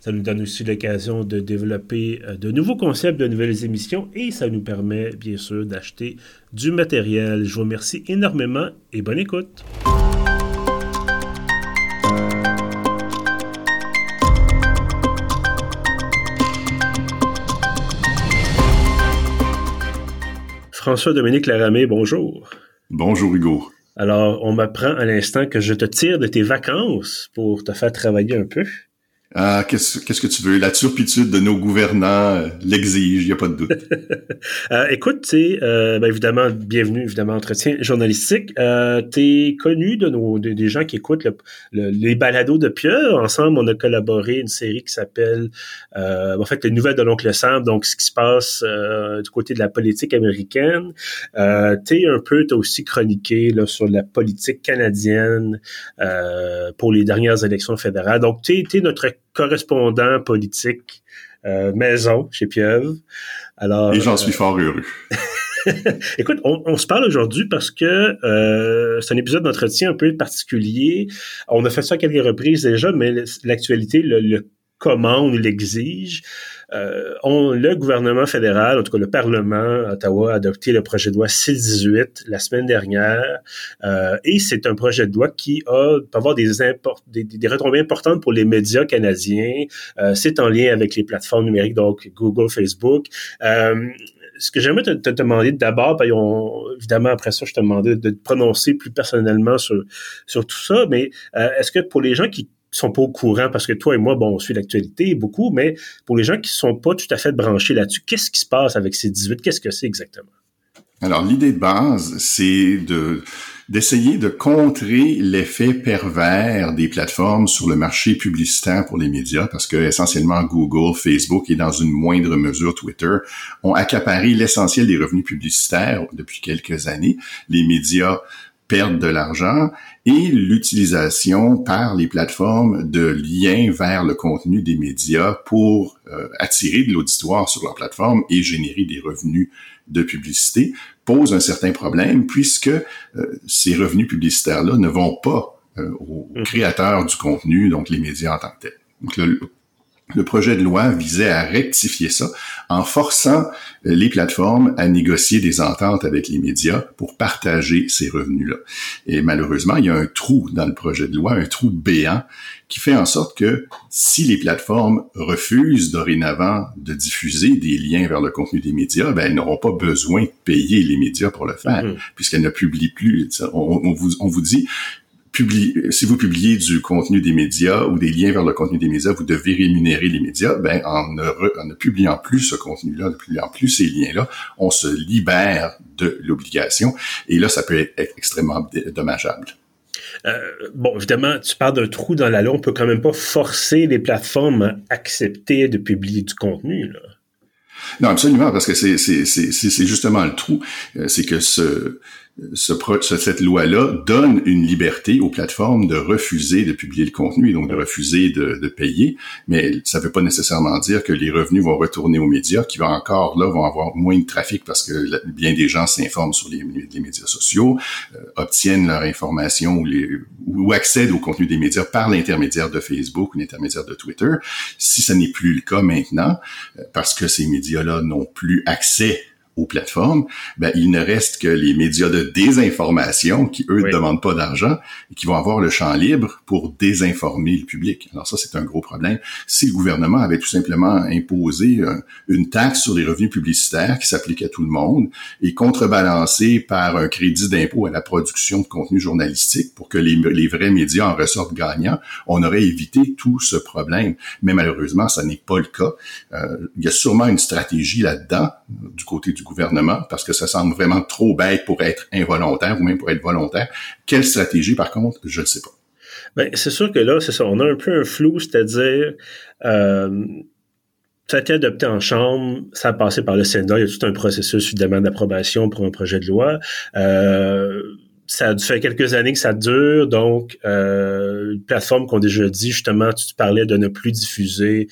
Ça nous donne aussi l'occasion de développer euh, de nouveaux concepts, de nouvelles émissions et ça nous permet bien sûr d'acheter du matériel. Je vous remercie énormément et bonne écoute. François-Dominique Laramé, bonjour. Bonjour Hugo. Alors, on m'apprend à l'instant que je te tire de tes vacances pour te faire travailler un peu. Ah, qu'est-ce, qu'est-ce que tu veux? La turpitude de nos gouvernants euh, l'exige, il n'y a pas de doute. euh, écoute, tu euh, ben évidemment, bienvenue, évidemment, entretien journalistique. Euh, tu es connu de nos des gens qui écoutent le, les balados de Pierre. Ensemble, on a collaboré une série qui s'appelle, euh, en fait, les nouvelles de l'oncle Sam, donc ce qui se passe euh, du côté de la politique américaine. Euh, tu es un peu, tu aussi chroniqué là, sur la politique canadienne pour les dernières élections fédérales. Donc, tu es notre correspondant politique euh, maison chez Pieuvre. Alors, Et j'en suis fort heureux. Écoute, on, on, se parle aujourd'hui parce que euh, c'est un épisode d'entretien un peu particulier. On a fait ça à quelques reprises déjà, mais l'actualité le, le commande, l'exige. Euh, on, le gouvernement fédéral, en tout cas le Parlement Ottawa, a adopté le projet de loi 618 la semaine dernière. Euh, et c'est un projet de loi qui a, peut avoir des, des, des, retombées importantes pour les médias canadiens. Euh, c'est en lien avec les plateformes numériques, donc Google, Facebook. Euh, ce que j'aimerais te, te, demander d'abord, évidemment après ça, je te demandais de te prononcer plus personnellement sur, sur tout ça, mais euh, est-ce que pour les gens qui sont pas au courant parce que toi et moi, bon, on suit l'actualité beaucoup, mais pour les gens qui sont pas tout à fait branchés là-dessus, qu'est-ce qui se passe avec ces 18? Qu'est-ce que c'est exactement? Alors, l'idée de base, c'est de d'essayer de contrer l'effet pervers des plateformes sur le marché publicitaire pour les médias, parce que essentiellement Google, Facebook et dans une moindre mesure Twitter ont accaparé l'essentiel des revenus publicitaires depuis quelques années. Les médias perdent de l'argent et l'utilisation par les plateformes de liens vers le contenu des médias pour euh, attirer de l'auditoire sur leur plateforme et générer des revenus de publicité pose un certain problème puisque euh, ces revenus publicitaires-là ne vont pas euh, aux mmh. créateurs du contenu, donc les médias en tant que tels. Donc le, le projet de loi visait à rectifier ça en forçant euh, les plateformes à négocier des ententes avec les médias pour partager ces revenus-là. Et malheureusement, il y a un trou dans le projet de loi, un trou béant, qui fait en sorte que si les plateformes refusent dorénavant de diffuser des liens vers le contenu des médias, ben, elles n'auront pas besoin de payer les médias pour le faire, mm-hmm. puisqu'elles ne publient plus. On, vous, on vous dit, si vous publiez du contenu des médias ou des liens vers le contenu des médias, vous devez rémunérer les médias. Ben, en ne, publiant plus ce contenu-là, en ne publiant plus ces liens-là, on se libère de l'obligation. Et là, ça peut être extrêmement dommageable. Euh, bon, évidemment, tu parles d'un trou dans la loi. On peut quand même pas forcer les plateformes à accepter de publier du contenu. Là. Non, absolument, parce que c'est justement le trou. Euh, c'est que ce, ce, cette loi-là donne une liberté aux plateformes de refuser de publier le contenu et donc de refuser de, de payer, mais ça ne veut pas nécessairement dire que les revenus vont retourner aux médias, qui vont encore là vont avoir moins de trafic parce que bien des gens s'informent sur les, les, médias sociaux, euh, obtiennent leur information ou, les, ou accèdent au contenu des médias par l'intermédiaire de Facebook ou l'intermédiaire de Twitter. Si ce n'est plus le cas maintenant, euh, parce que ces médias-là n'ont plus accès aux plateformes, ben, il ne reste que les médias de désinformation qui, eux, ne demandent pas d'argent et qui vont avoir le champ libre pour désinformer le public. Alors ça, c'est un gros problème. Si le gouvernement avait tout simplement imposé euh, une taxe sur les revenus publicitaires qui s'applique à tout le monde et contrebalancé par un crédit d'impôt à la production de contenu journalistique pour que les, les vrais médias en ressortent gagnants, on aurait évité tout ce problème. Mais malheureusement, ça n'est pas le cas. Euh, il y a sûrement une stratégie là-dedans du côté du gouvernement parce que ça semble vraiment trop bête pour être involontaire ou même pour être volontaire. Quelle stratégie, par contre, je ne sais pas. Ben, c'est sûr que là, c'est ça, on a un peu un flou, c'est-à-dire, euh, ça a été adopté en Chambre, ça a passé par le Sénat, il y a tout un processus évidemment d'approbation pour un projet de loi. Euh, ça fait quelques années que ça dure, donc euh, une plateforme qu'on déjà dit, justement, tu parlais de ne plus diffuser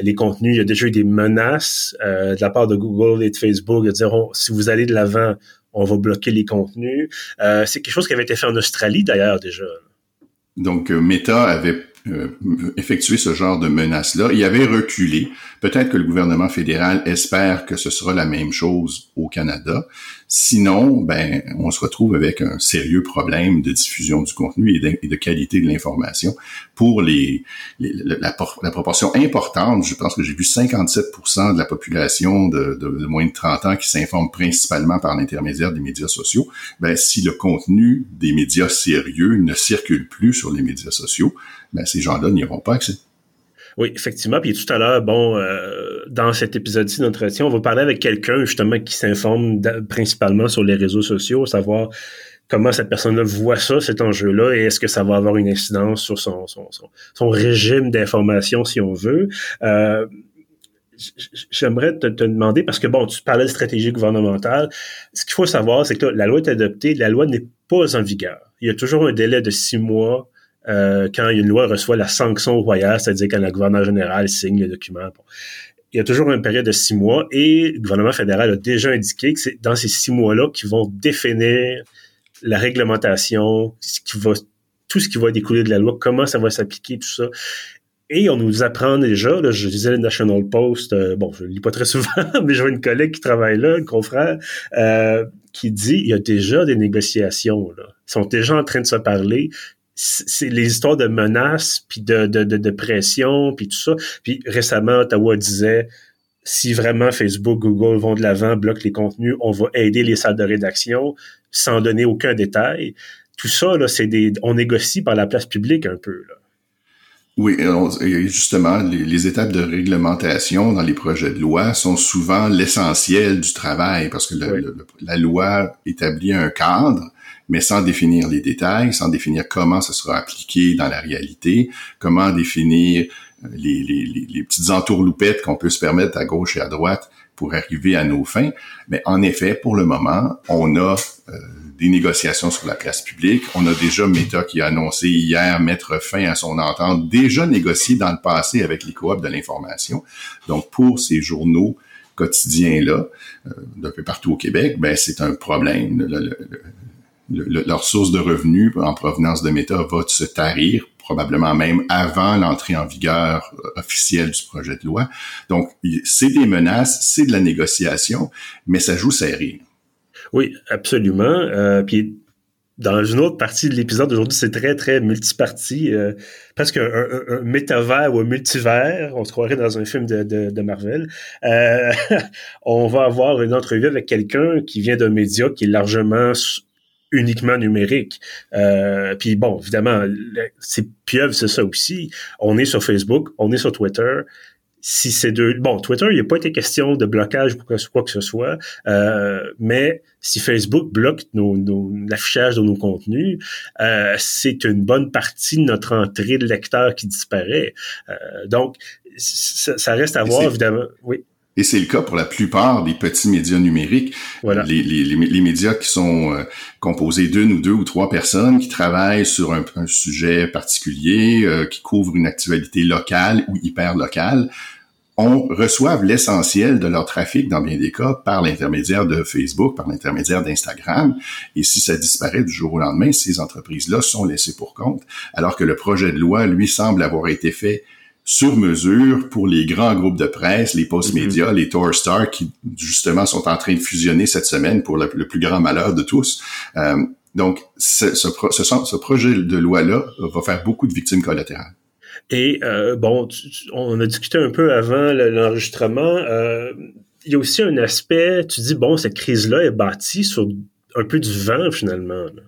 les contenus. Il y a déjà eu des menaces euh, de la part de Google et de Facebook de dire si vous allez de l'avant, on va bloquer les contenus. Euh, c'est quelque chose qui avait été fait en Australie d'ailleurs déjà. Donc Meta avait euh, ce genre de menace-là. Il avait reculé. Peut-être que le gouvernement fédéral espère que ce sera la même chose au Canada. Sinon, ben, on se retrouve avec un sérieux problème de diffusion du contenu et de, qualité de l'information pour les, la, proportion importante. Je pense que j'ai vu 57% de la population de, moins de 30 ans qui s'informe principalement par l'intermédiaire des médias sociaux. Ben, si le contenu des médias sérieux ne circule plus sur les médias sociaux, ben, ces gens-là n'y auront pas accès. Oui, effectivement. Puis tout à l'heure, bon, euh, dans cet épisode-ci d'entretien, on va parler avec quelqu'un justement qui s'informe principalement sur les réseaux sociaux, savoir comment cette personne-là voit ça, cet enjeu-là, et est-ce que ça va avoir une incidence sur son, son, son, régime d'information, si on veut. Euh, J'aimerais te, te, demander, parce que bon, tu parlais de stratégie gouvernementale. Ce qu'il faut savoir, c'est que la loi est adoptée, la loi n'est pas en vigueur. Il y a toujours un délai de six mois euh, quand une loi reçoit la sanction royale, c'est-à-dire quand le gouverneur général signe le document. Il y a toujours une période de six mois et le gouvernement fédéral a déjà indiqué que c'est dans ces six mois-là qu'ils vont définir la réglementation, ce qui va, tout ce qui va découler de la loi, comment ça va s'appliquer, tout ça. Et on nous apprend déjà, là, je disais le National Post, euh, bon, je le lis pas très souvent, mais j'ai une collègue qui travaille là, un confrère, euh, qui dit il y a déjà des négociations. Là. Ils sont déjà en train de se parler c'est les histoires de menaces puis de, de, de, pression puis tout ça. Puis récemment, Ottawa disait si vraiment Facebook, Google vont de l'avant, bloquent les contenus, on va aider les salles de rédaction sans donner aucun détail. Tout ça, là, c'est des, on négocie par la place publique un peu. Là. Oui, justement, les, étapes de réglementation dans les projets de loi sont souvent l'essentiel du travail parce que la loi établit un cadre, mais sans définir les détails, sans définir comment ce sera appliqué dans la réalité, comment définir euh, les, les, les petites entourloupettes qu'on peut se permettre à gauche et à droite pour arriver à nos fins. Mais en effet, pour le moment, on a euh, des négociations sur la place publique. On a déjà Meta qui a annoncé hier mettre fin à son entente, déjà négocié dans le passé avec les coops de l'information. Donc, pour ces journaux quotidiens-là, euh, d'un peu partout au Québec, ben c'est un problème leur source de revenus en provenance de Meta va se tarir, probablement même avant l'entrée en vigueur euh, officielle du projet de loi. Donc, c'est des menaces, c'est de la négociation, mais ça joue serré. Oui, absolument. Euh, puis dans une autre partie de l'épisode d'aujourd'hui, c'est très, très multiparti, euh, presque un, métavers ou un multivers. On se croirait dans un film de Marvel. Euh, on va avoir une entrevue avec quelqu'un qui vient d'un média qui est largement uniquement numérique. Euh, puis bon, évidemment, c'est pieuvre, c'est ça aussi. On est sur Facebook, on est sur Twitter. Si c'est deux, bon, Twitter, il n'y a pas été question de blocage pour quoi que ce soit, euh, mais si Facebook bloque nos, l'affichage de nos contenus, euh, c'est une bonne partie de notre entrée de lecteur qui disparaît. Euh, donc, ça, ça, reste à voir, évidemment. Oui. Et c'est le cas pour la plupart des petits médias numériques. Voilà. Les, les, les, médias qui sont euh, composés d'une ou deux ou trois personnes qui travaillent sur un, un sujet particulier, euh, qui couvrent une actualité locale ou hyper locale, on reçoivent l'essentiel de leur trafic dans bien des cas par l'intermédiaire de Facebook, par l'intermédiaire d'Instagram. Et si ça disparaît du jour au lendemain, ces entreprises-là sont laissées pour compte, alors que le projet de loi, lui, semble avoir été fait sur mesure pour les grands groupes de presse, les post-médias, mm-hmm. les Torstar, qui justement sont en train de fusionner cette semaine pour le, plus grand malheur de tous. Euh, donc, ce, ce, ce, projet de loi-là va faire beaucoup de victimes collatérales. Et euh, bon, on a discuté un peu avant l'enregistrement. Euh, il y a aussi un aspect, tu dis, bon, cette crise-là est bâtie sur un peu du vent finalement. Là.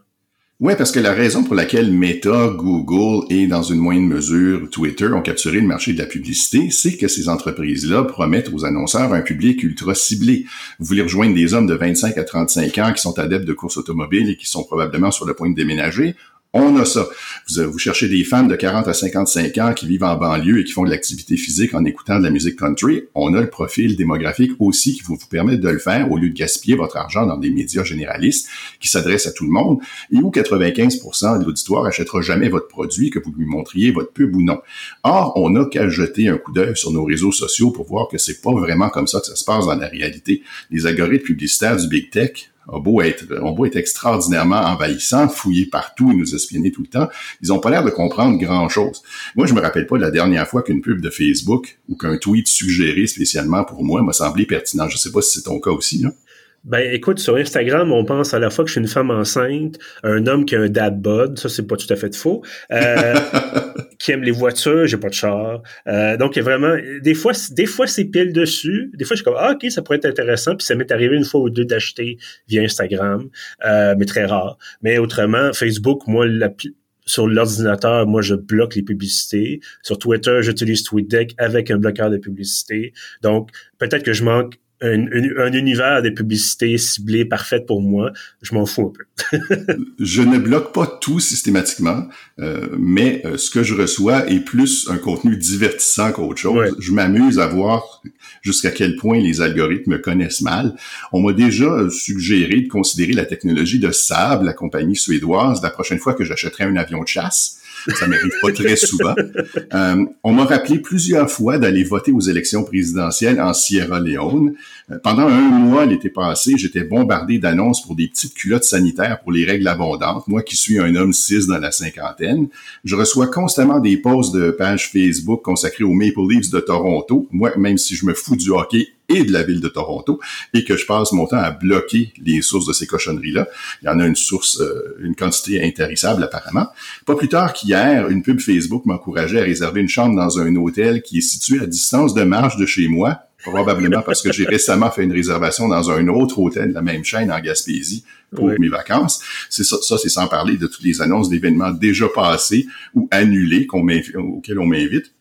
Oui, parce que la raison pour laquelle Meta, Google et dans une moindre mesure Twitter ont capturé le marché de la publicité, c'est que ces entreprises-là promettent aux annonceurs un public ultra ciblé. Vous voulez rejoindre des hommes de 25 à 35 ans qui sont adeptes de courses automobiles et qui sont probablement sur le point de déménager, On a ça. Vous, vous, cherchez des femmes de 40 à 55 ans qui vivent en banlieue et qui font de l'activité physique en écoutant de la musique country. On a le profil démographique aussi qui vous, vous permettre de le faire au lieu de gaspiller votre argent dans des médias généralistes qui s'adressent à tout le monde et où 95% de l'auditoire achètera jamais votre produit, que vous lui montriez votre pub ou non. Or, on n'a qu'à jeter un coup d'œil sur nos réseaux sociaux pour voir que c'est pas vraiment comme ça que ça se passe dans la réalité. Les algorithmes publicitaires du Big Tech ont beau être, ont beau être extraordinairement envahissants, fouillés partout et nous espionner tout le temps, ils ont pas l'air de comprendre grand-chose. Moi, je me rappelle pas de la dernière fois qu'une pub de Facebook ou qu'un tweet suggéré spécialement pour moi m'a semblé pertinent. Je sais pas si c'est ton cas aussi, là. Ben, écoute, sur Instagram, on pense à la fois que je suis une femme enceinte, un homme qui a un dad bod, ça c'est pas tout à fait faux, euh, qui les voitures, j'ai pas de char. Euh, donc, il y a vraiment, des fois, des fois c'est pile dessus, des fois je suis comme, ah, ok, ça pourrait être intéressant, puis ça m'est arrivé une fois ou deux d'acheter via Instagram, euh, mais très rare. Mais autrement, Facebook, moi, sur l'ordinateur, moi, je bloque les publicités. Sur Twitter, j'utilise TweetDeck avec un bloqueur de publicité. Donc, peut-être que je manque un, un, univers de publicités ciblées parfaites pour moi, je m'en fous un peu. je ne bloque pas tout systématiquement, euh, mais euh, ce que je reçois est plus un contenu divertissant qu'autre chose. Je m'amuse à voir jusqu'à quel point les algorithmes me connaissent mal. On m'a déjà suggéré de considérer la technologie de Saab, la compagnie suédoise, la prochaine fois que j'achèterai un avion de chasse. Ça m'arrive pas très souvent. Euh, on m'a rappelé plusieurs fois d'aller voter aux élections présidentielles en Sierra Leone. Euh, pendant un mois l'été passé, j'étais bombardé d'annonces pour des petites culottes sanitaires pour les règles abondantes. Moi qui suis un homme cis dans la cinquantaine, je reçois constamment des posts de pages Facebook consacrées aux Maple Leafs de Toronto. Moi, même si je me fous du hockey et de la ville de Toronto et que je passe mon temps à bloquer les sources de ces cochonneries-là. Il y en a une source, euh, une quantité intarissable apparemment. Pas plus tard qu'hier, une pub Facebook m'encourageait à réserver une chambre dans un hôtel qui est situé à distance de marche de chez moi, probablement parce que j'ai récemment fait une réservation dans un autre hôtel de la même chaîne en Gaspésie pour mes vacances. C'est ça, ça c'est sans parler de toutes les annonces d'événements déjà passés ou annulés qu'on auxquels on m'invite.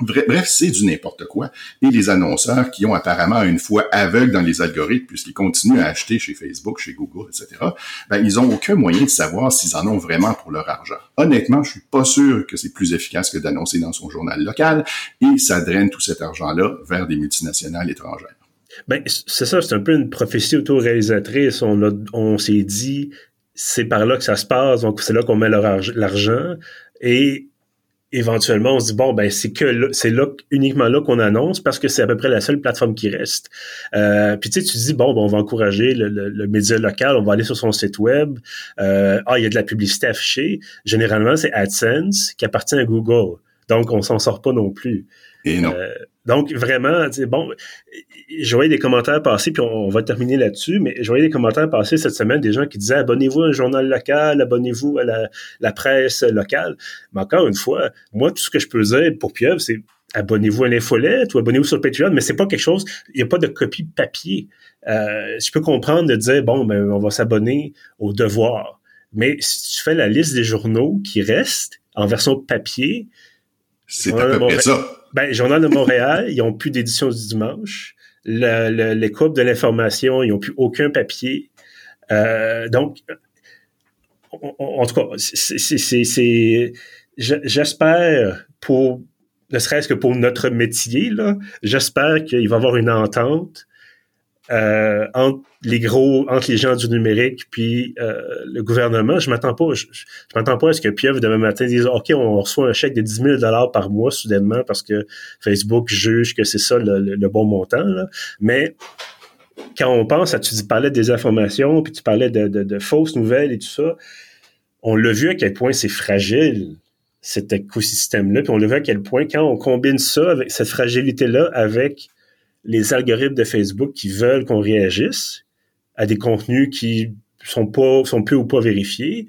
Bref, c'est du n'importe quoi. Et les annonceurs qui ont apparemment une foi aveugle dans les algorithmes, puisqu'ils continuent à acheter chez Facebook, chez Google, etc., ben, ils ont aucun moyen de savoir s'ils en ont vraiment pour leur argent. Honnêtement, je suis pas sûr que c'est plus efficace que d'annoncer dans son journal local, et ça draine tout cet argent-là vers des multinationales étrangères. Ben, c'est ça, c'est un peu une prophétie autoréalisatrice. On, on s'est dit, c'est par là que ça se passe, donc c'est là qu'on met l'argent. Et éventuellement, on se dit bon, ben c'est que c'est là uniquement là qu'on annonce parce que c'est à peu près la seule plateforme qui reste. Euh, puis tu sais, tu dis bon, ben, on va encourager le, le, média local, on va aller sur son site web. Euh, ah, il y a de la publicité affichée. Généralement, c'est AdSense qui appartient à Google, donc on s'en sort pas non plus. Et non. Euh, donc, vraiment, bon, je voyais des commentaires passer, puis on, va terminer là-dessus, mais je voyais des commentaires passer cette semaine, des gens qui disaient abonnez-vous à un journal local, abonnez-vous à la, presse locale. Mais encore une fois, moi, tout ce que je peux dire pour Pieuvre, c'est abonnez-vous à l'infolette ou abonnez-vous sur Patreon, mais c'est pas quelque chose, il n'y a pas de copie papier. Euh, je peux comprendre de dire, bon, ben, on va s'abonner au devoir. Mais si tu fais la liste des journaux qui restent en version papier, c'est à peu près ça. Ben, Journal de Montréal, ils n'ont plus d'édition du dimanche. Le, les coupes de l'information, ils n'ont plus aucun papier. Euh, donc, en, tout cas, c'est, j'espère pour, ne serait-ce que pour notre métier, j'espère qu'il va y avoir une entente euh, entre les gros, entre les gens du numérique puis euh, le gouvernement. Je m'attends pas, je, m'attends pas à ce que Pieuvre demain matin dise OK, on reçoit un chèque de 10 000 dollars par mois soudainement parce que Facebook juge que c'est ça le, bon montant. Mais quand on pense à, tu parlais des informations, puis tu parlais de, de, fausses nouvelles et tout ça, on l'a vu à quel point c'est fragile cet écosystème-là, puis on l'a vu à quel point quand on combine ça avec cette fragilité-là avec les algorithmes de Facebook qui veulent qu'on réagisse à des contenus qui sont pas sont peu ou pas vérifiés,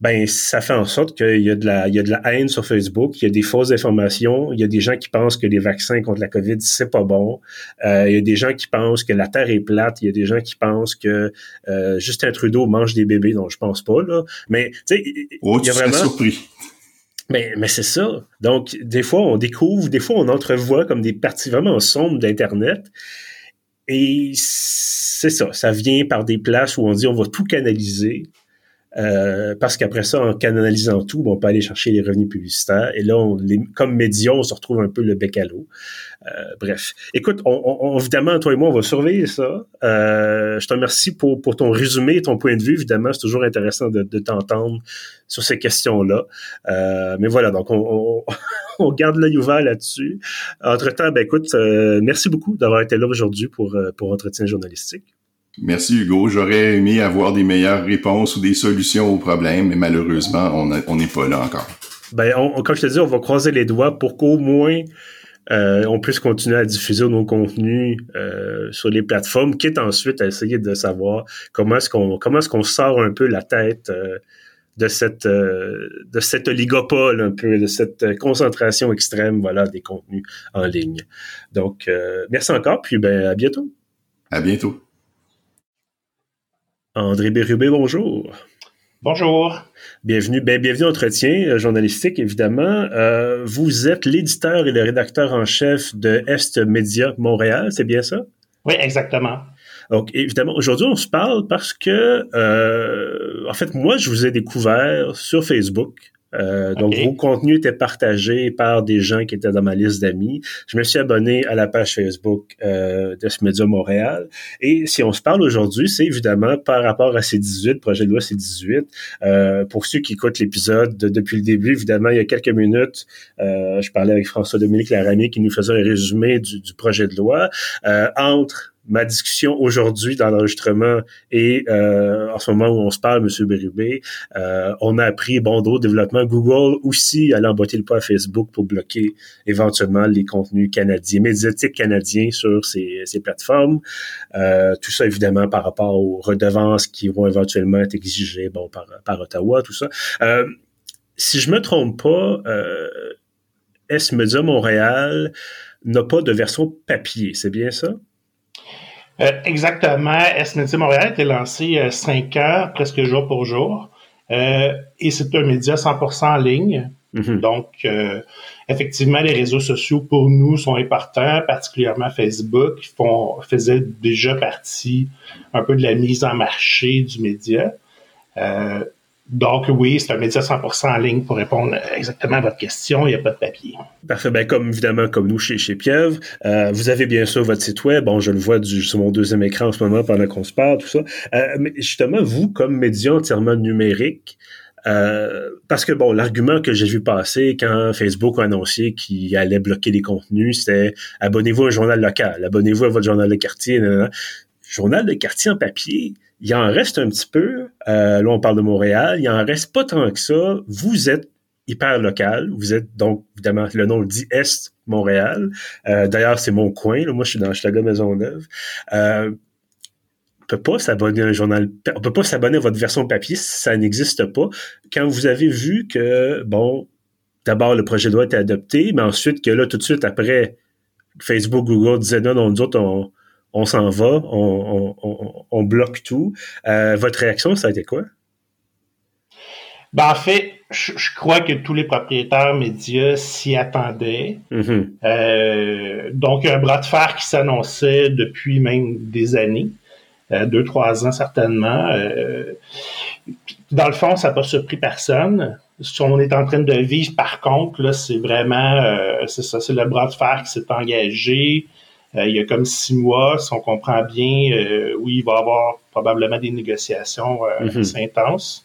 ben ça fait en sorte qu'il y a de la il y a de la haine sur Facebook, il y a des fausses informations, il y a des gens qui pensent que les vaccins contre la Covid c'est pas bon, euh, il y a des gens qui pensent que la Terre est plate, il y a des gens qui pensent que euh, Justin Trudeau mange des bébés, dont je pense pas là, mais tu sais, oh, il y a vraiment surpris. Mais, mais c'est ça. Donc, des fois, on découvre, des fois, on entrevoit comme des parties vraiment sombres d'Internet. Et c'est ça. Ça vient par des places où on dit on va tout canaliser Euh, parce qu'après ça, en canalisant tout, on peut aller chercher les revenus publicitaires. Et là, on, comme média, on se retrouve un peu le bec à l'eau. Euh, bref. Écoute, on, évidemment, toi et moi, on va surveiller ça. Euh, je te remercie pour, pour ton résumé ton point de vue. Évidemment, c'est toujours intéressant de, de t'entendre sur ces questions-là. mais voilà, donc on, on garde l'œil ouvert là-dessus. Entre-temps, ben écoute, merci beaucoup d'avoir été là aujourd'hui pour, pour Entretien journalistique. Merci Hugo. J'aurais aimé avoir des meilleures réponses ou des solutions aux problèmes, mais malheureusement, on n'est pas là encore. Ben, on, comme je te dis, on va croiser les doigts pour qu'au moins euh, on puisse continuer à diffuser nos contenus euh, sur les plateformes, quitte ensuite à essayer de savoir comment est-ce qu'on comment est-ce qu'on sort un peu la tête euh, de cette de cet oligopole un peu, de cette concentration extrême, voilà, des contenus en ligne. Donc, merci encore, puis ben à bientôt. À bientôt. André Bérubé, bonjour. Bonjour. Bienvenue, ben, bienvenue à Entretien euh, journalistique, évidemment. Euh, vous êtes l'éditeur et le rédacteur en chef de Est Média Montréal, c'est bien ça? Oui, exactement. Donc, évidemment, aujourd'hui, on se parle parce que, euh, en fait, moi, je vous ai découvert sur Facebook. Euh, donc, vos contenus étaient partagés par des gens qui étaient dans ma liste d'amis. Je me suis abonné à la page Facebook euh, de ce média Montréal. Et si on se parle aujourd'hui, c'est évidemment par rapport à C18, projet de loi C18. Euh, pour ceux qui écoutent l'épisode depuis le début, évidemment, il y a quelques minutes, euh, je parlais avec François-Dominique Laramie qui nous faisait un résumé du, du projet de loi. Euh, entre ma discussion aujourd'hui dans l'enregistrement et euh, en ce moment où on se parle, M. Bérubé, euh, on a appris, bon, d'autres développements. Google aussi allait emboîter le pas à Facebook pour bloquer éventuellement les contenus canadiens, médiatiques canadiens sur ces, ces plateformes. Euh, tout ça, évidemment, par rapport aux redevances qui vont éventuellement être exigées bon, par, par Ottawa, tout ça. Euh, si je me trompe pas, euh, S-Media Montréal n'a pas de version papier, c'est bien ça? Euh, exactement. SNT Montréal a été lancé euh, cinq heures, presque jour pour jour. Euh, et c'est un média 100% en ligne. Mm-hmm. Donc, effectivement, les réseaux sociaux pour nous sont importants, particulièrement Facebook, qui font, faisait déjà partie un peu de la mise en marché du média. Donc oui, c'est un média 100% en ligne pour répondre exactement à votre question. Il n'y a pas de papier. Parfait. Ben, comme évidemment, comme nous chez, chez euh, vous avez bien sûr votre site web. Bon, je le vois sur mon deuxième écran en ce moment pendant qu'on se parle, tout ça. Euh, mais justement, vous, comme média entièrement numérique, euh, parce que bon, l'argument que j'ai vu passer quand Facebook a annoncé qu'il allait bloquer les contenus, c'était abonnez-vous à un journal local, abonnez-vous à votre journal de quartier. Journal de quartier en papier, il en reste un petit peu. Euh, là, on parle de Montréal. Il en reste pas tant que ça. Vous êtes hyper local. Vous êtes donc, évidemment, le nom dit Est Montréal. Euh, d'ailleurs, c'est mon coin. Moi, je suis dans Chicago Maisonneuve. Euh, on peut pas s'abonner à un journal, on peut pas s'abonner à votre version papier si ça n'existe pas. Quand vous avez vu que, bon, d'abord, le projet doit être adopté, mais ensuite que là, tout de suite après, Facebook, Google disaient non, non, nous autres, on, on s'en va, on, bloque tout. Euh, votre réaction, ça a été quoi? Ben, en fait, je, crois que tous les propriétaires médias s'y attendaient. Mm-hmm. Euh, donc, un bras de fer qui s'annonçait depuis même des années, euh, deux, trois ans certainement. dans le fond, ça n'a pas surpris personne. Ce qu'on est en train de vivre, par contre, là, c'est vraiment, c'est ça, c'est le bras de fer qui s'est engagé. Euh, il y a comme six mois, si on comprend bien, euh, oui, il va y avoir probablement des négociations euh, mhm. assez intenses.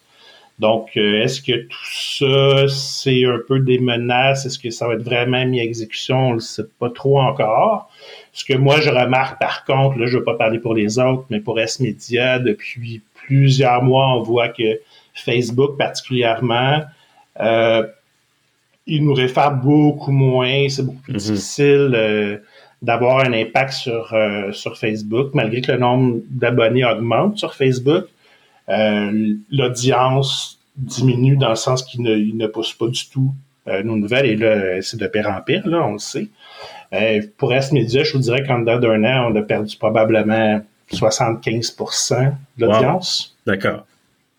Donc, est-ce que tout ça, c'est un peu des menaces? Est-ce que ça va être vraiment mis à exécution? On ne le sait pas trop encore. Ce que moi, je remarque, par contre, là, je ne veux pas parler pour les autres, mais pour S-Media, depuis plusieurs mois, on voit que Facebook, particulièrement, il nous réfère beaucoup moins. C'est beaucoup plus mhm. difficile d'avoir un impact sur, euh, sur Facebook, malgré que le nombre d'abonnés augmente sur Facebook. Euh, l'audience diminue dans le sens qu'il ne, ne pousse pas du tout euh, nos nouvelles. Et là, c'est de pire en pire, là, on le sait. pour S-Media, je vous dirais qu'en dedans d'un an, on a perdu probablement 75 de l'audience. D'accord.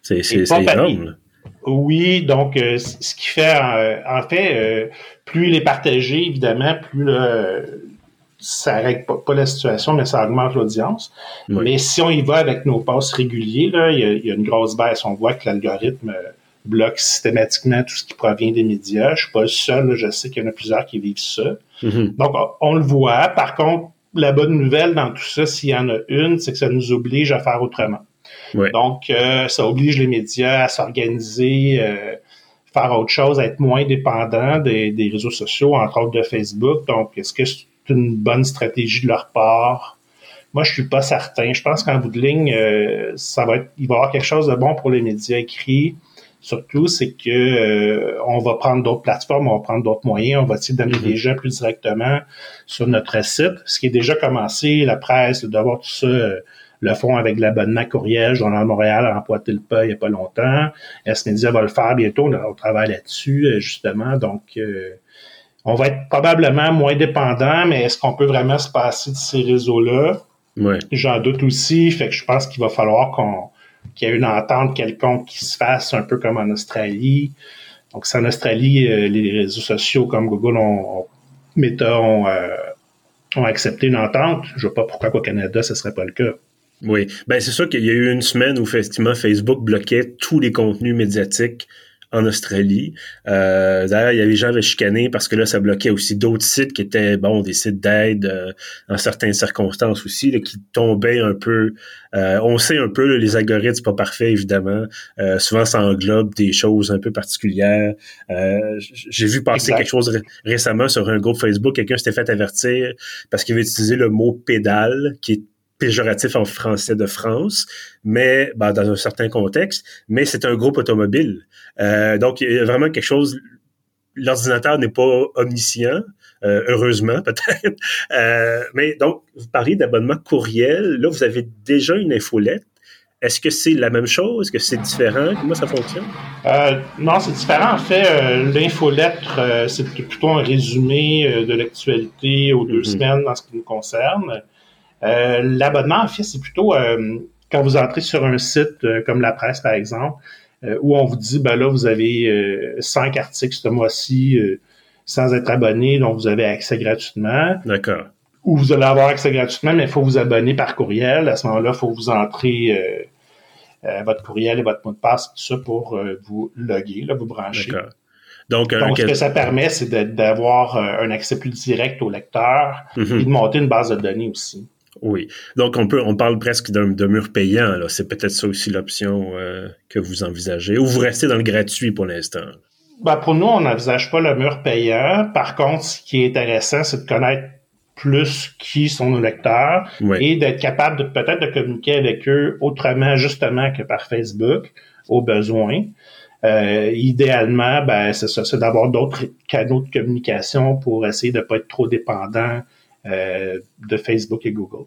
C'est énorme. Oui, donc ce qui fait, en, fait, plus il est partagé, évidemment, plus le, ça règle pas, la situation, mais ça augmente l'audience. Mais si on y va avec nos passes réguliers, là, il y, a, une grosse baisse. On voit que l'algorithme euh, bloque systématiquement tout ce qui provient des médias. Je suis pas le seul, je sais qu'il y en a plusieurs qui vivent ça. Mm-hmm. Donc, on le voit. Par contre, la bonne nouvelle dans tout ça, s'il y en a une, c'est que ça nous oblige à faire autrement. Donc, euh, ça oblige les médias à s'organiser, euh, faire autre chose, à être moins dépendants des, des, réseaux sociaux, entre autres de Facebook. Donc, est-ce que une bonne stratégie de leur part? Moi, je suis pas certain. Je pense qu'en bout de ligne, euh, ça va être, il va y avoir quelque chose de bon pour les médias écrits. Surtout, c'est que euh, on va prendre d'autres plateformes, on va prendre d'autres moyens, on va essayer d'amener les gens plus directement sur notre site, ce qui est déjà commencé, la presse, d'avoir tout ça euh, le font avec l'abonnement courriel. Journal Montréal a empoîté le pas il n'y a pas longtemps. S-Media va le faire bientôt. On, travaille là-dessus, euh, justement. Donc, on va être probablement moins dépendant, mais est-ce qu'on peut vraiment se passer de ces réseaux-là? Ouais. J'en doute aussi. Fait que je pense qu'il va falloir qu'on qu'il y ait une entente quelconque qui se fasse un peu comme en Australie. Donc, c'est en Australie, euh, les réseaux sociaux comme Google ont, Meta ont, euh, ont accepté une entente. Je ne vois pas pourquoi au Canada, ce ne serait pas le cas. Oui, ben c'est sûr qu'il y a eu une semaine où effectivement Facebook bloquait tous les contenus médiatiques en Australie. Euh, D'ailleurs, il y avait des gens avaient chicané parce que là, ça bloquait aussi d'autres sites qui étaient, bon, des sites d'aide euh, en certaines circonstances aussi, là, qui tombaient un peu. Euh, on sait un peu, les algorithmes, pas parfait, évidemment. Euh, souvent, ça englobe des choses un peu particulières. J'ai vu passer quelque chose récemment sur un groupe Facebook, quelqu'un s'était fait avertir parce qu'il avait utilisé le mot pédale, qui est péjoratif en français de France, mais ben, dans un certain contexte, mais c'est un groupe automobile. Euh, donc, il y a vraiment quelque chose. L'ordinateur n'est pas omniscient, euh, heureusement peut-être. Euh, mais donc, vous parlez d'abonnement courriel. Là, vous avez déjà une infolette. Est-ce que c'est la même chose? Est-ce que c'est différent? Comment ça fonctionne? non, c'est différent. En fait, l'infolettre, c'est plutôt un résumé de l'actualité aux deux mm-hmm. semaines dans ce qui nous concerne. L'abonnement, en fait, c'est plutôt quand vous entrez sur un site comme la presse, par exemple, euh, où on vous dit, ben là, vous avez euh, cinq articles ce mois-ci euh, sans être abonné, donc vous avez accès gratuitement. D'accord. Ou vous allez avoir accès gratuitement, mais il faut vous abonner par courriel. À ce moment-là, il faut vous entrer votre courriel et votre mot de passe, tout ça pour vous loguer, là, vous brancher. D'accord. Donc, Donc ce que ça permet, c'est d'avoir un accès plus direct au lecteur mm-hmm. et de monter une base de données aussi. Oui. Donc, on peut, on parle presque d'un mur payant. C'est peut-être ça aussi l'option euh, que vous envisagez. Ou vous restez dans le gratuit pour l'instant? Ben, pour nous, on n'envisage pas le mur payant. Par contre, ce qui est intéressant, c'est de connaître plus qui sont nos lecteurs et d'être capable de peut-être de communiquer avec eux autrement, justement, que par Facebook, au besoin. Euh, idéalement, ben, c'est ça, c'est d'avoir d'autres canaux de communication pour essayer de ne pas être trop dépendant de Facebook et Google.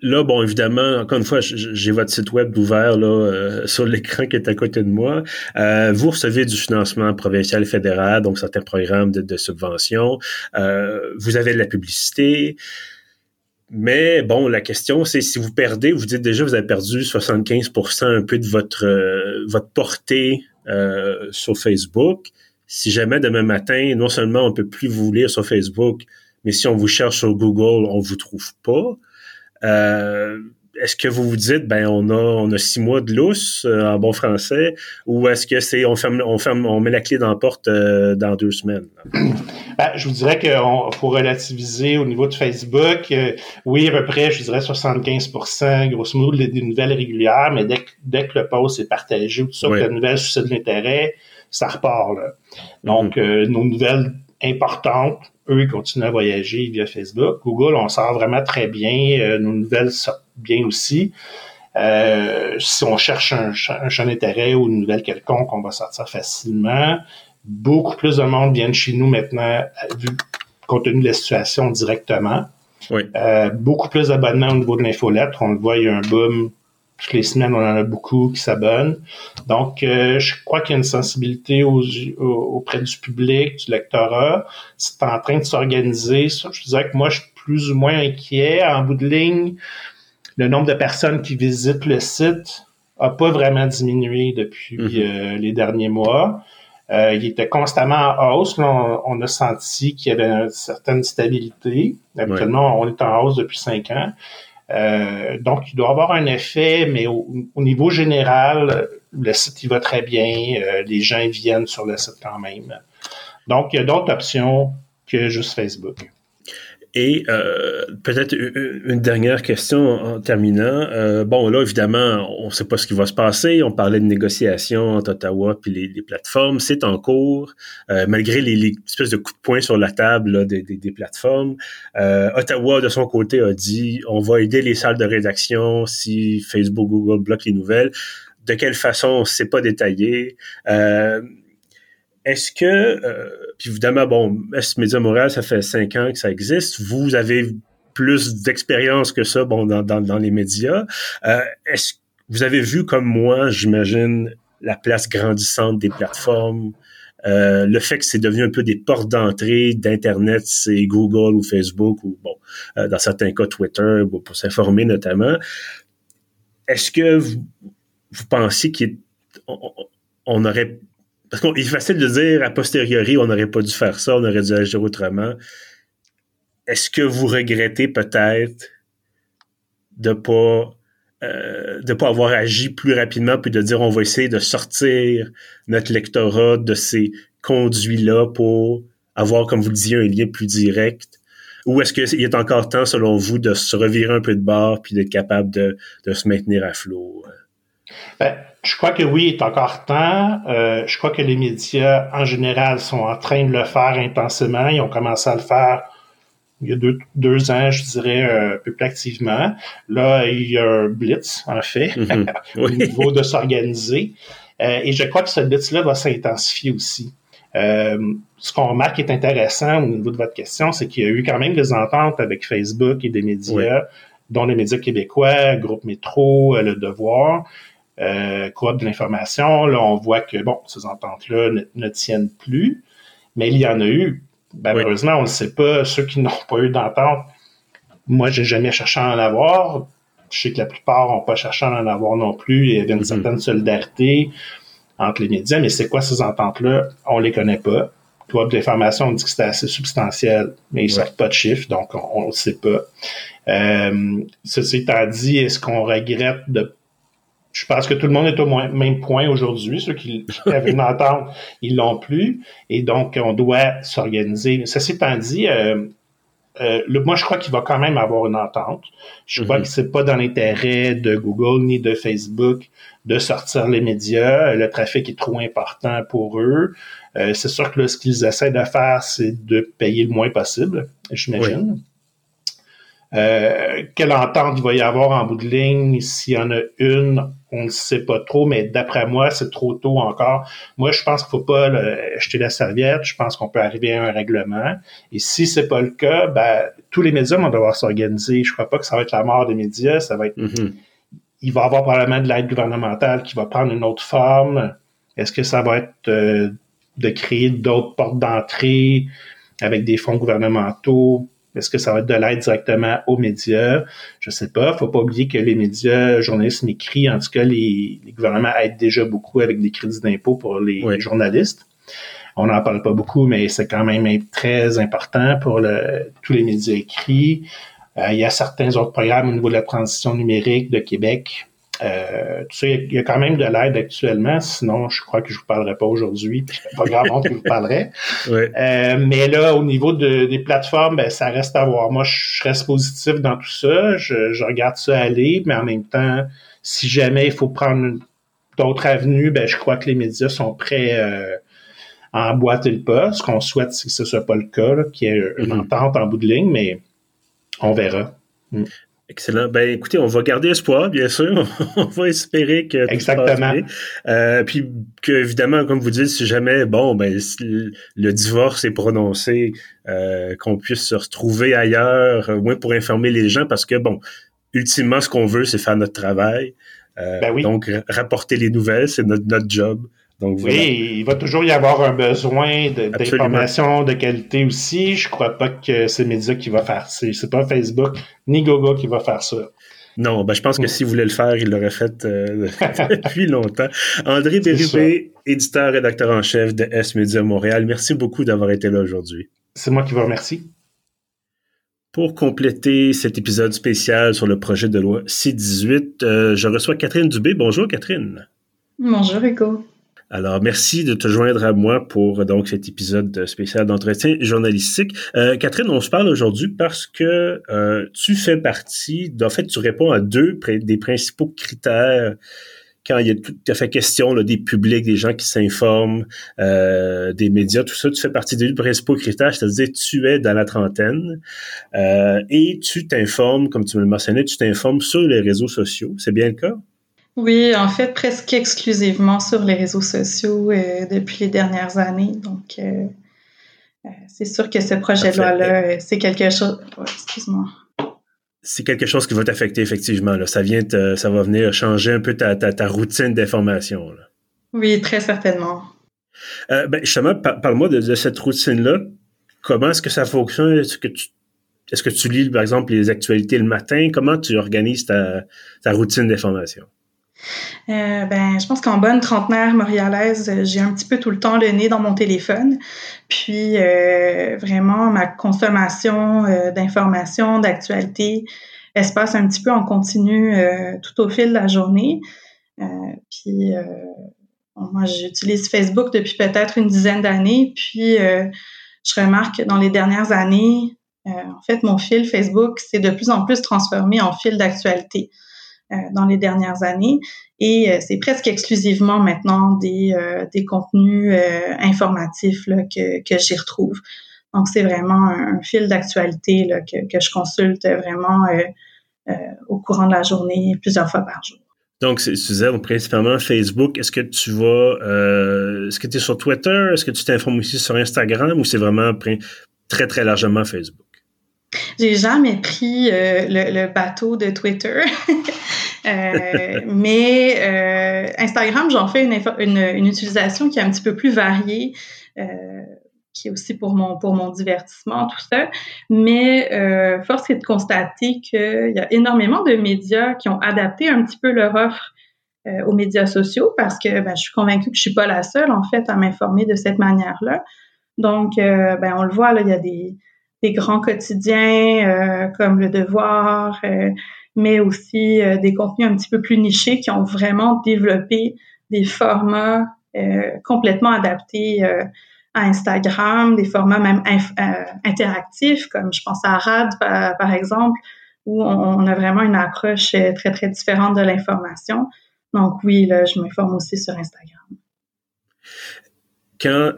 Là, bon, évidemment, encore une fois, j'ai votre site web ouvert euh, sur l'écran qui est à côté de moi. Euh, vous recevez du financement provincial et fédéral, donc certains programmes de, de subvention. vous avez de la publicité. Mais bon, la question, c'est si vous perdez, vous dites déjà vous avez perdu 75% un peu de votre votre portée sur Facebook. Si jamais demain matin, non seulement on peut plus vous lire sur Facebook, mais si on vous cherche sur Google, on vous trouve pas. Euh, est-ce que vous vous dites, ben on a on a six mois de lousse euh, en bon français, ou est-ce que c'est on ferme on ferme on met la clé dans la porte euh, dans deux semaines? Ben, je vous dirais qu'il faut relativiser au niveau de Facebook. oui, à peu près, je dirais 75% grosso modo, des, nouvelles régulières, mais dès que, dès que le post est partagé ou tout ça, que la nouvelle suscite de l'intérêt, ça repart. Là. Donc, mm-hmm. nos nouvelles importantes eux, ils continuent à voyager via Facebook. Google, on sort vraiment très bien. Euh, nos nouvelles sortent bien aussi. Euh, si on cherche un, champ d'intérêt ou une nouvelle quelconque, on va sortir facilement. Beaucoup plus de monde viennent chez nous maintenant, vu, compte tenu de la situation directement. Oui. Euh, beaucoup plus d'abonnements au niveau de l'infolettre. On le voit, il y a un boom toutes les semaines, on en a beaucoup qui s'abonnent. Donc, euh, je crois qu'il y a une sensibilité auprès du public, du lectorat. C'est en train de s'organiser. Je disais que moi, je suis plus ou moins inquiet. En bout de ligne, le nombre de personnes qui visitent le site a pas vraiment diminué depuis mm-hmm. euh, les derniers mois. Euh, il était constamment en hausse. on, a senti qu'il y avait une certaine stabilité. Actuellement, on est en hausse depuis cinq ans. Euh, donc, il doit avoir un effet, mais au, niveau général, le site il va très bien. Euh, les gens viennent sur le site quand même. Donc, il y a d'autres options que juste Facebook. Et euh, peut-être une dernière question en terminant. Euh, bon, là, évidemment, on ne sait pas ce qui va se passer. On parlait de négociations entre Ottawa puis les, plateformes. C'est en cours, euh, malgré les, espèces de coups de poing sur la table des, plateformes. Ottawa, de son côté, a dit on va aider les salles de rédaction si Facebook, Google bloquent les nouvelles. De quelle façon, on ne sait pas détaillé. Est-ce que, euh, puis évidemment, bon, S Média Montréal, ça fait cinq ans que ça existe. Vous avez plus d'expérience que ça, bon, dans, dans, dans les médias. Euh, est-ce que vous avez vu, comme moi, j'imagine, la place grandissante des plateformes, euh, le fait que c'est devenu un peu des portes d'entrée d'Internet, c'est Google ou Facebook ou, bon, euh, dans certains cas, Twitter, pour s'informer notamment. Est-ce que vous, vous pensez qu'on aurait parce qu'il est facile de dire a posteriori, on n'aurait pas dû faire ça, on aurait dû agir autrement. Est-ce que vous regrettez peut-être de pas euh, pas avoir agi plus rapidement puis de dire on va essayer de sortir notre lectorat de ces conduits-là pour avoir, comme vous le disiez, un lien plus direct? Ou est-ce qu'il est encore temps, selon vous, de se revirer un peu de bord puis d'être capable de, de se maintenir à flot? Ben, je crois que oui, il est encore temps. Euh, je crois que les médias, en général, sont en train de le faire intensément. Ils ont commencé à le faire il y a deux, deux ans, je dirais, un peu plus activement. Là, il y a un blitz, en fait, mhm. au niveau de s'organiser. Euh, et je crois que ce blitz-là va s'intensifier aussi. Euh, ce qu'on remarque qui est intéressant au niveau de votre question, c'est qu'il y a eu quand même des ententes avec Facebook et des médias, dont les médias québécois, Groupe Métro, Le Devoir, euh, de l'information. Là, on voit que, bon, ces ententes-là ne, tiennent plus, mais il y en a eu. Malheureusement, on ne sait pas. Ceux qui n'ont pas eu d'entente, moi, j'ai jamais cherché à en avoir. Je sais que la plupart n'ont pas cherché à en avoir non plus. Il y avait une mm-hmm. certaine solidarité entre les médias, mais c'est quoi ces ententes-là? On les connaît pas. Coop de l'information, on dit que c'était assez substantiel, mais ils ne sortent pas de chiffres, donc on ne sait pas. Euh, ceci étant dit, est-ce qu'on regrette de je pense que tout le monde est au même point aujourd'hui. Ceux qui, avaient une entente, ils l'ont plus. Et donc, on doit s'organiser. Ceci étant dit, euh, euh, moi, je crois qu'il va quand même avoir une entente. Je crois mhm. que c'est pas dans l'intérêt de Google ni de Facebook de sortir les médias. Le trafic est trop important pour eux. Euh, c'est sûr que là, ce qu'ils essaient de faire, c'est de payer le moins possible, j'imagine. Euh, quelle entente il va y avoir en bout de ligne? S'il y en a une, on ne sait pas trop, mais d'après moi, c'est trop tôt encore. Moi, je pense qu'il faut pas jeter la serviette. Je pense qu'on peut arriver à un règlement. Et si c'est pas le cas, ben, tous les médias vont devoir s'organiser. Je crois pas que ça va être la mort des médias. Ça va être, mm-hmm. il va y avoir probablement de l'aide gouvernementale qui va prendre une autre forme. Est-ce que ça va être euh, de créer d'autres portes d'entrée avec des fonds gouvernementaux? Est-ce que ça va être de l'aide directement aux médias? Je sais pas. Faut pas oublier que les médias, journalistes écrits, en tout cas, les, gouvernements aident déjà beaucoup avec des crédits d'impôt pour les, journalistes. On n'en parle pas beaucoup, mais c'est quand même très important pour tous les médias écrits. Euh, il y a certains autres programmes au niveau de la transition numérique de Québec euh, tu sais, il y a quand même de l'aide actuellement, sinon je crois que je vous parlerai pas aujourd'hui, puis pas grave honte que je vous parlerai. Euh, mais là, au niveau des plateformes, ben, ça reste à voir. Moi, je reste positif dans tout ça. Je, regarde ça aller, mais en même temps, si jamais il faut prendre d'autres avenues, ben, je crois que les médias sont prêts euh, à emboîter le pas. Ce qu'on souhaite, c'est que ce soit pas le cas, qu'il y ait une mm-hmm. entente en bout de ligne, mais on verra. Mm. Excellent. Ben écoutez, on va garder espoir, bien sûr. on va espérer que Exactement. Euh, puis que évidemment, comme vous dites, si jamais bon, ben le divorce est prononcé, euh, qu'on puisse se retrouver ailleurs, au moins pour informer les gens, parce que bon, ultimement, ce qu'on veut, c'est faire notre travail. Euh, ben oui. Donc rapporter les nouvelles, c'est notre, notre job oui, il va toujours y avoir un besoin d'informations de, qualité aussi. Je crois pas que c'est médias qui va faire ça. C'est pas Facebook ni Google qui va faire ça. Non, ben, je pense que s'il voulait le faire, il l'aurait fait euh, depuis longtemps. André Bérubé, éditeur, rédacteur en chef de S Media Montréal, merci beaucoup d'avoir été là aujourd'hui. C'est moi qui vous remercie. Pour compléter cet épisode spécial sur le projet de loi C-18, euh, je reçois Catherine Dubé. Bonjour Catherine. Bonjour Hugo. Alors, merci de te joindre à moi pour donc cet épisode spécial d'entretien journalistique. Euh, Catherine, on se parle aujourd'hui parce que euh, tu fais partie, en fait, tu réponds à deux des principaux critères quand il y a tout à fait question là, des publics, des gens qui s'informent, euh, des médias, tout ça, tu fais partie des deux principaux critères, c'est-à-dire tu es dans la trentaine et tu t'informes, comme tu me le mentionnais, tu t'informes sur les réseaux sociaux. C'est bien le cas? Oui, en fait, presque exclusivement sur les réseaux sociaux euh, depuis les dernières années. Donc, euh, euh, c'est sûr que ce projet de loi-là, c'est quelque chose. excuse-moi. C'est quelque chose qui va t'affecter, effectivement. Là. Ça vient ça va venir changer un peu ta, ta, routine d'information. Oui, très certainement. ben, justement, parle-moi de, cette routine-là. Comment est-ce que ça fonctionne? Est-ce que tu est-ce que tu lis, par exemple, les actualités le matin? Comment tu organises ta, ta routine d'information? Euh, ben, je pense qu'en bonne trentenaire montréalaise, j'ai un petit peu tout le temps le nez dans mon téléphone. Puis euh, vraiment, ma consommation euh, d'informations, d'actualités, elle se passe un petit peu en continu tout au fil de la journée. puis moi, j'utilise Facebook depuis peut-être une dizaine d'années. Puis je remarque que dans les dernières années, en fait, mon fil Facebook s'est de plus en plus transformé en fil d'actualité. Euh, dans les dernières années. Et euh, c'est presque exclusivement maintenant des, euh, des contenus informatifs là, que, que j'y retrouve. Donc, c'est vraiment un, fil d'actualité que, que je consulte vraiment au courant de la journée, plusieurs fois par jour. Donc, tu disais principalement Facebook. Est-ce que tu vas, est-ce que tu es sur Twitter? Est-ce que tu t'informes aussi sur Instagram? Ou c'est vraiment très, très largement Facebook? J'ai jamais pris euh, le, bateau de Twitter, euh, mais euh, Instagram, j'en fais une, une, utilisation qui est un petit peu plus variée, qui est aussi pour mon pour mon divertissement, tout ça. Mais force est de constater qu'il y a énormément de médias qui ont adapté un petit peu leur offre aux médias sociaux parce que ben, je suis convaincue que je suis pas la seule en fait à m'informer de cette manière-là. Donc, ben, on le voit là, il y a des des grands quotidiens euh, comme Le Devoir, euh, mais aussi euh, des contenus un petit peu plus nichés qui ont vraiment développé des formats complètement adaptés à Instagram, des formats même interactifs, comme je pense à RAD par, exemple, où on, a vraiment une approche très, très différente de l'information. Donc oui, là, je m'informe aussi sur Instagram. Quand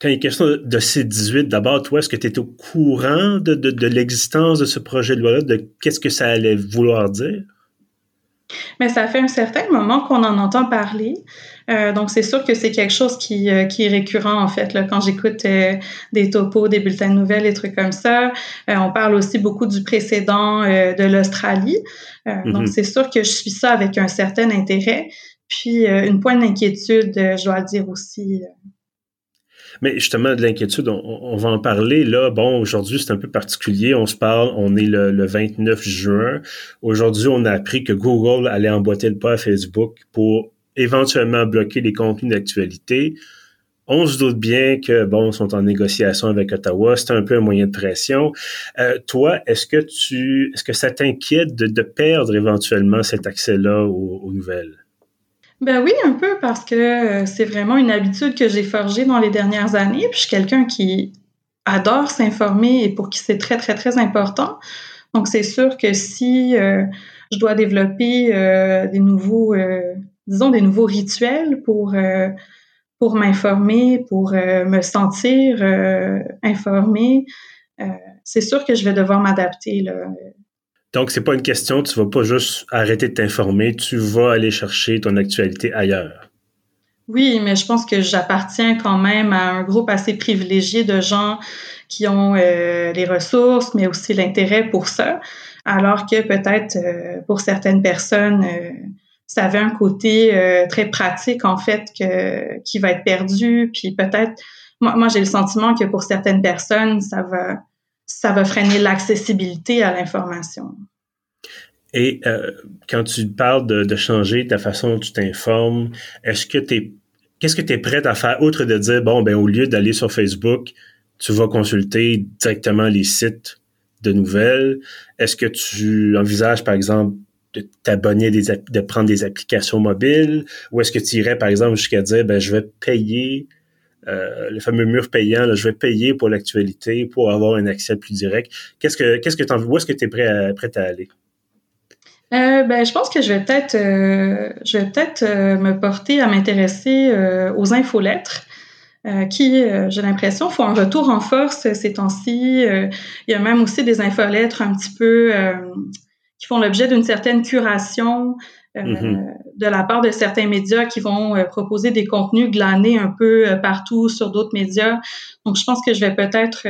quand il est question de C18, d'abord, toi, est-ce que tu es au courant de, de, l'existence de ce projet de loi-là, de qu'est-ce que ça allait vouloir dire? Mais ça fait un certain moment qu'on en entend parler. Euh, donc, c'est sûr que c'est quelque chose qui, euh, qui, est récurrent, en fait, là, quand j'écoute euh, des topos, des bulletins de nouvelles, des trucs comme ça. on parle aussi beaucoup du précédent de l'Australie. Donc, mm-hmm. c'est sûr que je suis ça avec un certain intérêt. Puis, une pointe d'inquiétude, je dois le dire aussi, mais justement, de l'inquiétude, on, va en parler. Là, bon, aujourd'hui, c'est un peu particulier. On se parle, on est le, 29 juin. Aujourd'hui, on a appris que Google allait emboîter le pas à Facebook pour éventuellement bloquer les contenus d'actualité. On se doute bien que, bon, sont en négociation avec Ottawa. C'est un peu un moyen de pression. Euh, toi, est-ce que tu, est-ce que ça t'inquiète de, perdre éventuellement cet accès-là aux nouvelles? Ben oui, un peu, parce que euh, c'est vraiment une habitude que j'ai forgée dans les dernières années. Puis je suis quelqu'un qui adore s'informer et pour qui c'est très, très, très important. Donc c'est sûr que si euh, je dois développer euh, des nouveaux, disons, des nouveaux rituels pour, pour m'informer, pour me sentir informée, c'est sûr que je vais devoir m'adapter. Donc, c'est pas une question, tu vas pas juste arrêter de t'informer, tu vas aller chercher ton actualité ailleurs. Oui, mais je pense que j'appartiens quand même à un groupe assez privilégié de gens qui ont euh, les ressources, mais aussi l'intérêt pour ça. Alors que peut-être euh, pour certaines personnes, euh, ça avait un côté très pratique en fait que qui va être perdu. Puis peut-être, moi, moi j'ai le sentiment que pour certaines personnes, ça va ça va freiner l'accessibilité à l'information. Et euh, quand tu parles de, changer ta façon dont tu t'informes, est-ce que tu qu'est-ce que tu es prêt à faire autre de dire bon ben au lieu d'aller sur Facebook, tu vas consulter directement les sites de nouvelles? Est-ce que tu envisages par exemple de t'abonner de prendre des applications mobiles? Ou est-ce que tu irais par exemple jusqu'à dire ben je vais payer euh, le fameux mur payant, je vais payer pour l'actualité pour avoir un accès plus direct. Qu'est-ce que qu'est-ce que où est-ce que tu es prêt à, à aller? Euh, ben, je pense que je vais peut-être, euh, je vais peut-être euh, me porter à m'intéresser aux infolettres. qui, j'ai l'impression, font un retour en force ces temps-ci. il y a même aussi des infolettres un petit peu qui font l'objet d'une certaine curation mm-hmm. de la part de certains médias qui vont proposer des contenus glanés un peu partout sur d'autres médias. Donc, je pense que je vais peut-être,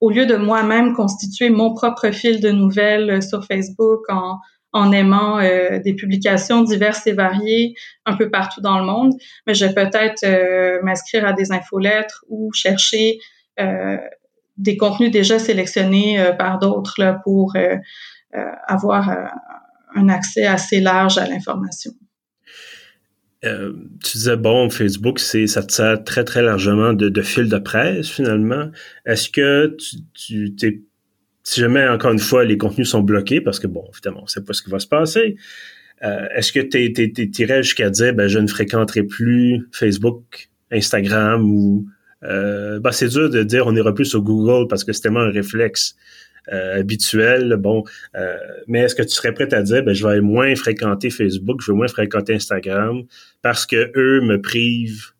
au lieu de moi-même constituer mon propre fil de nouvelles sur Facebook en en aimant euh, des publications diverses et variées un peu partout dans le monde, mais je vais peut-être euh, m'inscrire à des infolettres ou chercher euh, des contenus déjà sélectionnés par d'autres là, pour avoir un accès assez large à l'information. tu disais, bon, Facebook, c'est ça te très, très largement de, fil de presse, finalement. Est-ce que tu, tu si jamais, encore une fois, les contenus sont bloqués, parce que, bon, évidemment, on ne sait pas ce qui va se passer, euh, est-ce que tu irais jusqu'à dire, ben, je ne fréquenterai plus Facebook, Instagram ou... Euh, ben, c'est dur de dire on ira plus sur Google parce que c'est tellement un réflexe euh, habituel. Bon, euh, mais est-ce que tu serais prêt à dire, ben, je vais moins fréquenter Facebook, je vais moins fréquenter Instagram parce que eux me privent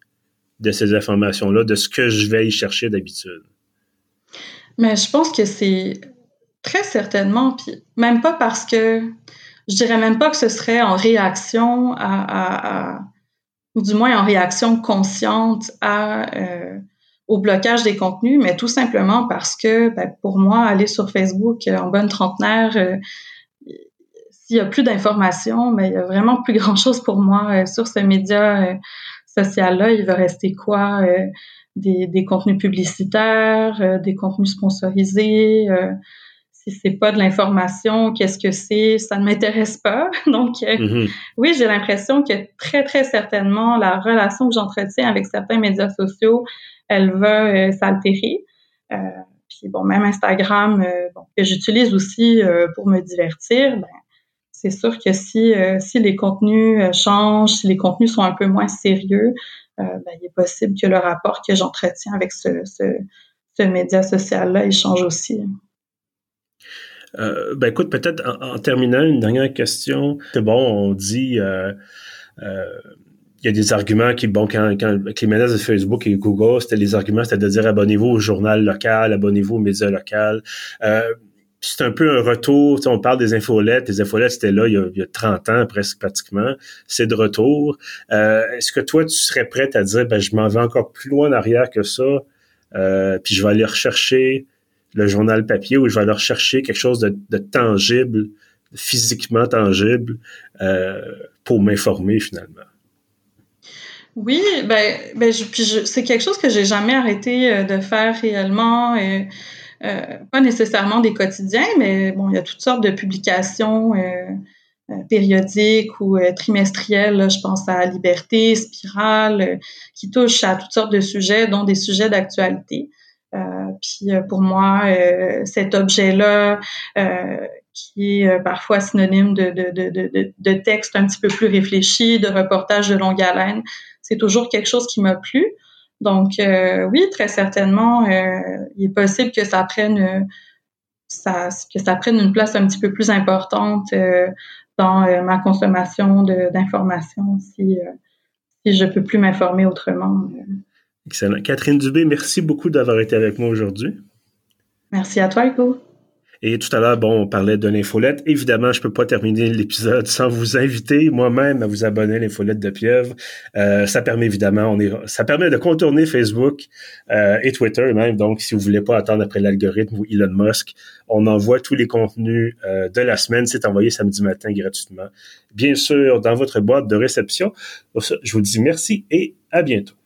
de ces informations-là, de ce que je vais y chercher d'habitude? Mais je pense que c'est Très certainement, puis même pas parce que je dirais même pas que ce serait en réaction à, ou du moins en réaction consciente à euh, au blocage des contenus, mais tout simplement parce que ben, pour moi, aller sur Facebook en bonne trentenaire, euh, s'il y a plus d'informations, mais ben, il y a vraiment plus grand chose pour moi euh, sur ce média social-là. Il va rester quoi? Des, des, contenus publicitaires, des contenus sponsorisés si c'est pas de l'information, qu'est-ce que c'est, ça ne m'intéresse pas. Donc, euh, mm-hmm. oui, j'ai l'impression que très, très certainement, la relation que j'entretiens avec certains médias sociaux, elle va euh, s'altérer. Euh, puis bon, même Instagram, que j'utilise aussi pour me divertir, ben, c'est sûr que si, si les contenus changent, si les contenus sont un peu moins sérieux, ben, il est possible que le rapport que j'entretiens avec ce, ce, média social-là, il change aussi. Euh, ben écoute, peut-être en, terminant, une dernière question. C'est bon, on dit... Euh, euh, il y a des arguments qui, bon, quand, quand avec les menaces de Facebook et Google, c'était les arguments, c'était de dire abonnez-vous au journal local, abonnez-vous aux médias locaux. Euh, c'est un peu un retour, on parle des infolettes, les infolettes c'était là il y, a, il y, a, 30 ans presque pratiquement, c'est de retour. Euh, est-ce que toi tu serais prête à dire ben je m'en vais encore plus loin en arrière que ça, euh, puis je vais aller rechercher le journal papier où je vais leur chercher quelque chose de, tangible, physiquement tangible, euh, pour m'informer finalement? Oui, ben, ben c'est quelque chose que j'ai jamais arrêté euh, de faire réellement. Euh, pas nécessairement des quotidiens, mais bon, il y a toutes sortes de publications périodiques ou trimestrielles. je pense à Liberté, Spirale, qui touchent à toutes sortes de sujets, dont des sujets d'actualité. Euh, puis euh, pour moi, euh, cet objet-là, qui est parfois synonyme de, de, de, de, texte un petit peu plus réfléchi, de reportage de longue haleine, c'est toujours quelque chose qui m'a plu. Donc oui, très certainement, il est possible que ça prenne ça, que ça prenne une place un petit peu plus importante dans ma consommation d'informations si, si je peux plus m'informer autrement. Excellent. Catherine Dubé, merci beaucoup d'avoir été avec moi aujourd'hui. Merci à toi, Hugo. Et tout à l'heure, bon, on parlait de l'infolette. Évidemment, je peux pas terminer l'épisode sans vous inviter moi-même à vous abonner à l'infolette de Pieuvre. Euh, ça permet évidemment, on est, ça permet de contourner Facebook euh, et Twitter même. Donc, si vous voulez pas attendre après l'algorithme ou Elon Musk, on envoie tous les contenus euh, de la semaine. C'est envoyé samedi matin gratuitement. Bien sûr, dans votre boîte de réception. Je vous dis merci et à bientôt.